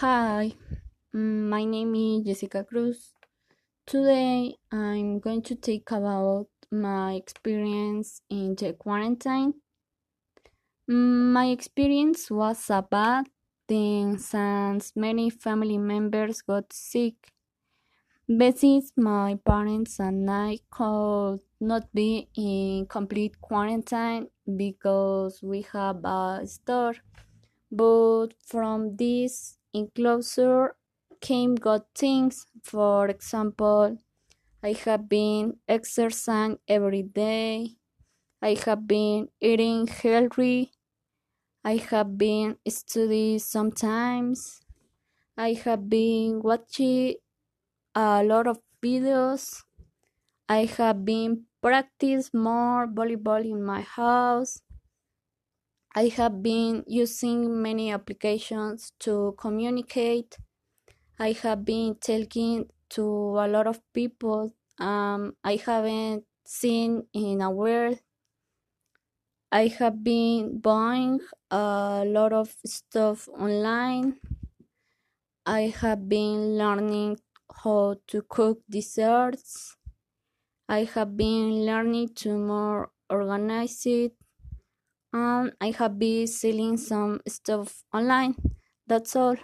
Hi, mm, my name is Jessica Cruz. Today I'm going to talk about my experience in the quarantine. Mm, My experience was a bad thing since many family members got sick. Besides, my parents and I could not be in complete quarantine because we have a store. But from this enclosure came good things. For example, I have been exercising every day. I have been eating healthy. I have been studying sometimes. I have been watching a lot of videos. I have been practice more volleyball in my house. I have been using many applications to communicate. I have been talking to a lot of people um, I haven't seen in a while. I have been buying a lot of stuff online. I have been learning how to cook desserts. I have been learning to more organize it. And I have been selling some stuff online. That's all.